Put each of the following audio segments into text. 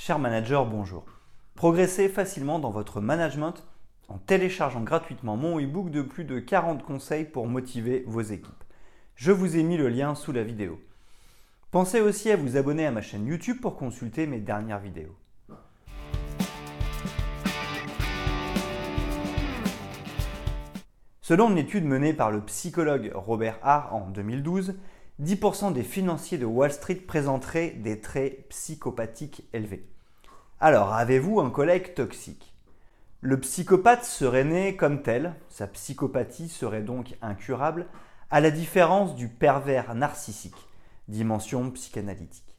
Cher manager, bonjour. Progressez facilement dans votre management en téléchargeant gratuitement mon e-book de plus de 40 conseils pour motiver vos équipes. Je vous ai mis le lien sous la vidéo. Pensez aussi à vous abonner à ma chaîne YouTube pour consulter mes dernières vidéos. Selon une étude menée par le psychologue Robert Hart en 2012, 10% des financiers de Wall Street présenteraient des traits psychopathiques élevés. Alors, avez-vous un collègue toxique? Le psychopathe serait né comme tel, sa psychopathie serait donc incurable, à la différence du pervers narcissique, dimension psychanalytique,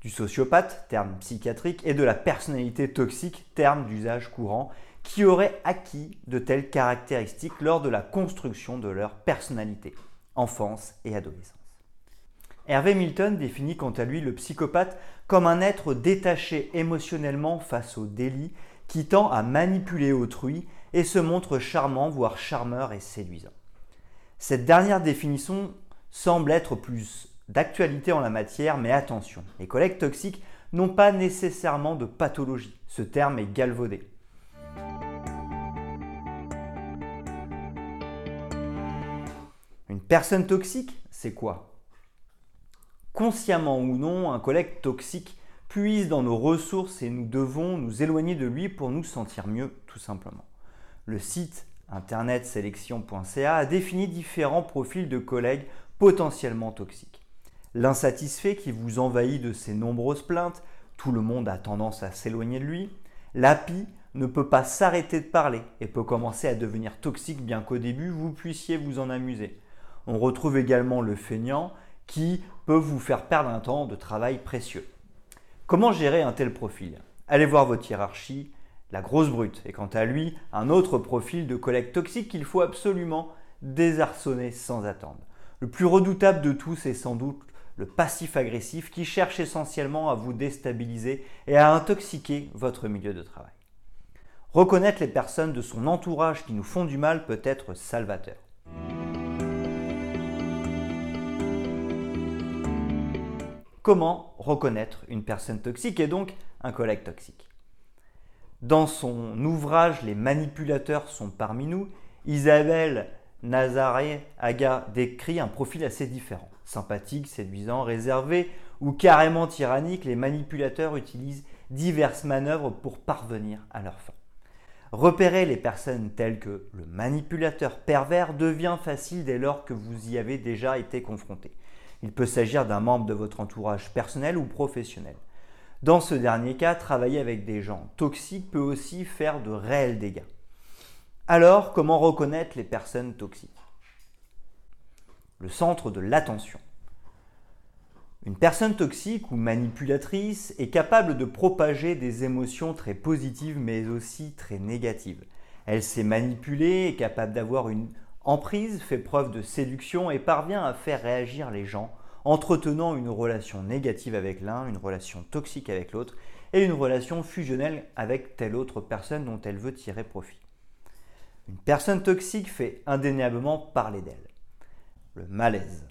du sociopathe, terme psychiatrique, et de la personnalité toxique, terme d'usage courant, qui auraient acquis de telles caractéristiques lors de la construction de leur personnalité, enfance et adolescence. Hervé Milton définit quant à lui le psychopathe comme un être détaché émotionnellement face au délit qui tend à manipuler autrui et se montre charmant, voire charmeur et séduisant. Cette dernière définition semble être plus d'actualité en la matière, mais attention, les collègues toxiques n'ont pas nécessairement de pathologie. Ce terme est galvaudé. Une personne toxique, c'est quoi? Consciemment ou non, un collègue toxique puise dans nos ressources et nous devons nous éloigner de lui pour nous sentir mieux, tout simplement. Le site internet sélection.ca a défini différents profils de collègues potentiellement toxiques. L'insatisfait qui vous envahit de ses nombreuses plaintes, tout le monde a tendance à s'éloigner de lui. L'api ne peut pas s'arrêter de parler et peut commencer à devenir toxique bien qu'au début vous puissiez vous en amuser. On retrouve également le feignant qui peut vous faire perdre un temps de travail précieux. Comment gérer un tel profil? Allez voir votre hiérarchie, la grosse brute, et quant à lui, un autre profil de collègue toxique qu'il faut absolument désarçonner sans attendre. Le plus redoutable de tous est sans doute le passif agressif qui cherche essentiellement à vous déstabiliser et à intoxiquer votre milieu de travail. Reconnaître les personnes de son entourage qui nous font du mal peut être salvateur. Comment reconnaître une personne toxique et donc un collègue toxique. Dans son ouvrage Les manipulateurs sont parmi nous, Isabelle Nazaré Aga décrit un profil assez différent. Sympathique, séduisant, réservé ou carrément tyrannique, les manipulateurs utilisent diverses manœuvres pour parvenir à leur fin. Repérer les personnes telles que le manipulateur pervers devient facile dès lors que vous y avez déjà été confronté. Il peut s'agir d'un membre de votre entourage personnel ou professionnel. Dans ce dernier cas, travailler avec des gens toxiques peut aussi faire de réels dégâts. Alors, comment reconnaître les personnes toxiques? Le centre de l'attention. Une personne toxique ou manipulatrice est capable de propager des émotions très positives mais aussi très négatives. Elle sait manipuler, est capable d'avoir une Emprise fait preuve de séduction et parvient à faire réagir les gens, entretenant une relation négative avec l'un, une relation toxique avec l'autre et une relation fusionnelle avec telle autre personne dont elle veut tirer profit. Une personne toxique fait indéniablement parler d'elle. Le malaise.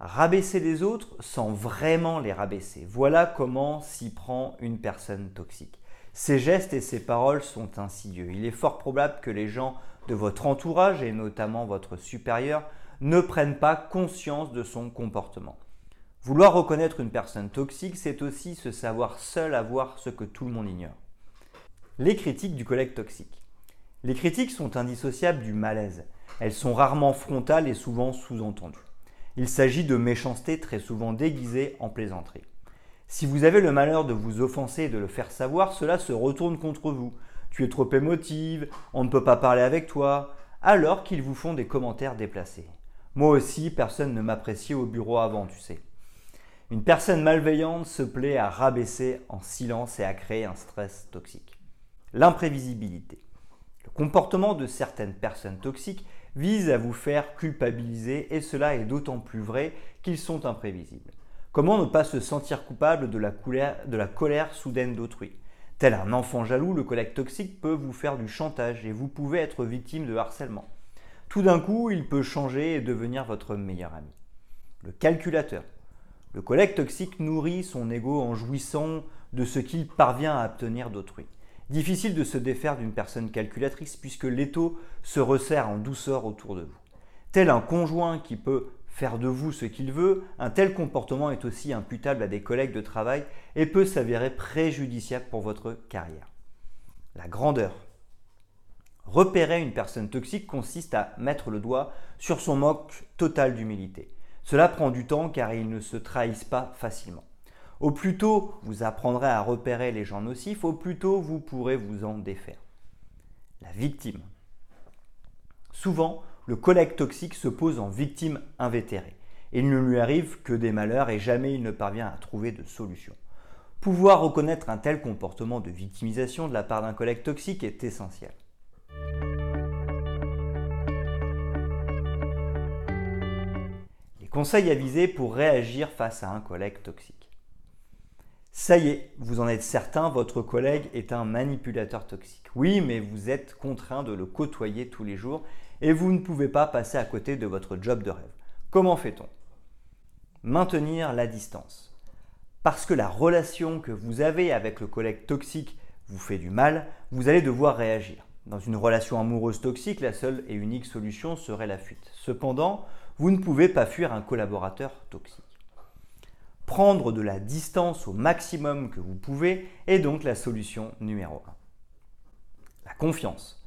Rabaisser les autres sans vraiment les rabaisser. Voilà comment s'y prend une personne toxique. Ses gestes et ses paroles sont insidieux. Il est fort probable que les gens de votre entourage et notamment votre supérieur ne prennent pas conscience de son comportement. Vouloir reconnaître une personne toxique, c'est aussi se savoir seul à voir ce que tout le monde ignore. Les critiques du collègue toxique. Les critiques sont indissociables du malaise. Elles sont rarement frontales et souvent sous-entendues. Il s'agit de méchanceté très souvent déguisée en plaisanterie. Si vous avez le malheur de vous offenser et de le faire savoir, cela se retourne contre vous tu es trop émotive, on ne peut pas parler avec toi, alors qu'ils vous font des commentaires déplacés. Moi aussi, personne ne m'appréciait au bureau avant, tu sais. Une personne malveillante se plaît à rabaisser en silence et à créer un stress toxique. L'imprévisibilité. Le comportement de certaines personnes toxiques vise à vous faire culpabiliser et cela est d'autant plus vrai qu'ils sont imprévisibles. Comment ne pas se sentir coupable de la, de la colère soudaine d'autrui? Tel un enfant jaloux, le collègue toxique peut vous faire du chantage et vous pouvez être victime de harcèlement. Tout d'un coup, il peut changer et devenir votre meilleur ami. Le calculateur. Le collègue toxique nourrit son ego en jouissant de ce qu'il parvient à obtenir d'autrui. Difficile de se défaire d'une personne calculatrice puisque l'étau se resserre en douceur autour de vous. Tel un conjoint qui peut faire de vous ce qu'il veut, un tel comportement est aussi imputable à des collègues de travail et peut s'avérer préjudiciable pour votre carrière. La grandeur. Repérer une personne toxique consiste à mettre le doigt sur son manque total d'humilité. Cela prend du temps car ils ne se trahissent pas facilement. Au plus tôt vous apprendrez à repérer les gens nocifs, au plus tôt vous pourrez vous en défaire. La victime. Souvent, le collègue toxique se pose en victime invétérée. Il ne lui arrive que des malheurs et jamais il ne parvient à trouver de solution. Pouvoir reconnaître un tel comportement de victimisation de la part d'un collègue toxique est essentiel. Les conseils avisés pour réagir face à un collègue toxique. Ça y est, vous en êtes certain, votre collègue est un manipulateur toxique. Oui, mais vous êtes contraint de le côtoyer tous les jours et vous ne pouvez pas passer à côté de votre job de rêve. Comment fait-on? Maintenir la distance. Parce que la relation que vous avez avec le collègue toxique vous fait du mal, vous allez devoir réagir. Dans une relation amoureuse toxique, la seule et unique solution serait la fuite. Cependant, vous ne pouvez pas fuir un collaborateur toxique. Prendre de la distance au maximum que vous pouvez est donc la solution numéro 1. La confiance.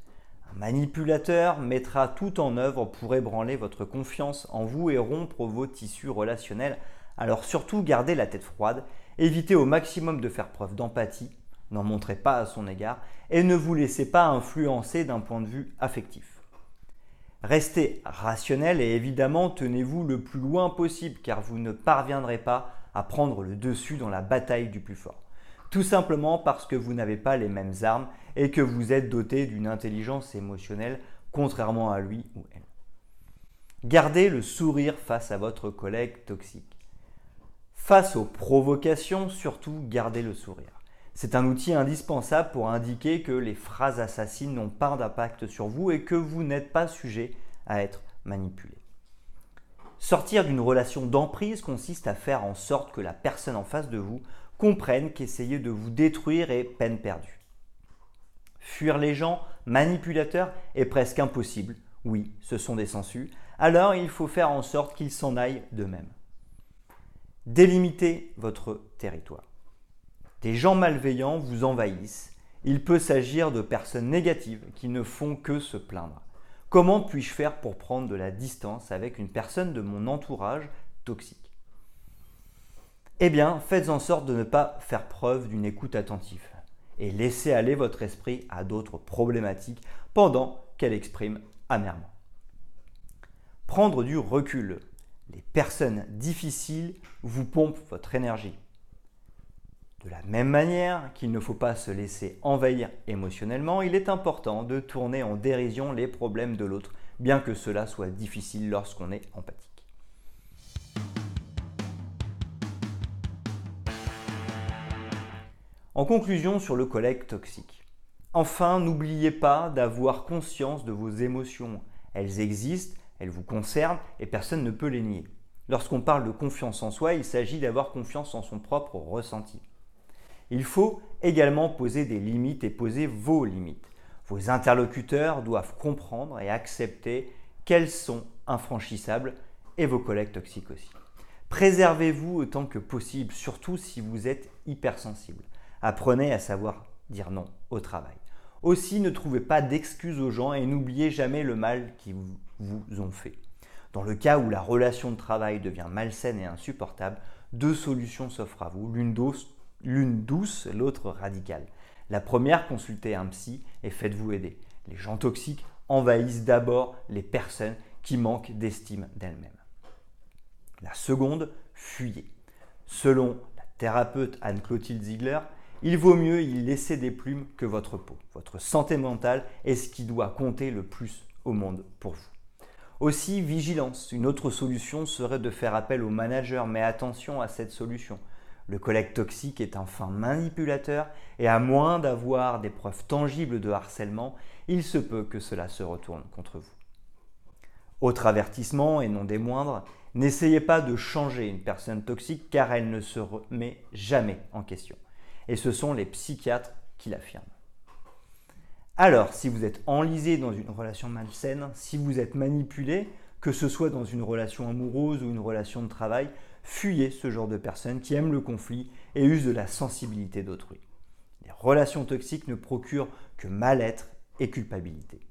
Un manipulateur mettra tout en œuvre pour ébranler votre confiance en vous et rompre vos tissus relationnels. Alors surtout gardez la tête froide, évitez au maximum de faire preuve d'empathie, n'en montrez pas à son égard et ne vous laissez pas influencer d'un point de vue affectif. Restez rationnel et évidemment tenez-vous le plus loin possible car vous ne parviendrez pas à prendre le dessus dans la bataille du plus fort. Tout simplement parce que vous n'avez pas les mêmes armes et que vous êtes doté d'une intelligence émotionnelle contrairement à lui ou elle. Gardez le sourire face à votre collègue toxique. Face aux provocations, surtout gardez le sourire. C'est un outil indispensable pour indiquer que les phrases assassines n'ont pas d'impact sur vous et que vous n'êtes pas sujet à être manipulé. Sortir d'une relation d'emprise consiste à faire en sorte que la personne en face de vous comprenne qu'essayer de vous détruire est peine perdue. Fuir les gens manipulateurs est presque impossible. Oui, ce sont des sensus. Alors il faut faire en sorte qu'ils s'en aillent d'eux-mêmes. Délimitez votre territoire. Des gens malveillants vous envahissent. Il peut s'agir de personnes négatives qui ne font que se plaindre. Comment puis-je faire pour prendre de la distance avec une personne de mon entourage toxique? Eh bien, faites en sorte de ne pas faire preuve d'une écoute attentive et laissez aller votre esprit à d'autres problématiques pendant qu'elle exprime amèrement. Prendre du recul. Les personnes difficiles vous pompent votre énergie. De la même manière qu'il ne faut pas se laisser envahir émotionnellement, il est important de tourner en dérision les problèmes de l'autre, bien que cela soit difficile lorsqu'on est empathique. En conclusion sur le collègue toxique. Enfin, n'oubliez pas d'avoir conscience de vos émotions. Elles existent, elles vous concernent et personne ne peut les nier. Lorsqu'on parle de confiance en soi, il s'agit d'avoir confiance en son propre ressenti. Il faut également poser des limites et poser vos limites. Vos interlocuteurs doivent comprendre et accepter qu'elles sont infranchissables et vos collègues toxiques aussi. Préservez-vous autant que possible, surtout si vous êtes hypersensible. Apprenez à savoir dire non au travail. Aussi, ne trouvez pas d'excuses aux gens et n'oubliez jamais le mal qu'ils vous ont fait. Dans le cas où la relation de travail devient malsaine et insupportable, deux solutions s'offrent à vous. L'une douce, l'autre radicale. La première, consultez un psy et faites-vous aider. Les gens toxiques envahissent d'abord les personnes qui manquent d'estime d'elles-mêmes. La seconde, fuyez. Selon la thérapeute Anne-Clotilde Ziegler, il vaut mieux y laisser des plumes que votre peau. Votre santé mentale est ce qui doit compter le plus au monde pour vous. Aussi, vigilance. Une autre solution serait de faire appel au manager, mais attention à cette solution. Le collègue toxique est un fin manipulateur et à moins d'avoir des preuves tangibles de harcèlement, il se peut que cela se retourne contre vous. Autre avertissement et non des moindres, n'essayez pas de changer une personne toxique car elle ne se remet jamais en question. Et ce sont les psychiatres qui l'affirment. Alors, si vous êtes enlisé dans une relation malsaine, si vous êtes manipulé, que ce soit dans une relation amoureuse ou une relation de travail, fuyez ce genre de personnes qui aiment le conflit et usent de la sensibilité d'autrui. Les relations toxiques ne procurent que mal-être et culpabilité.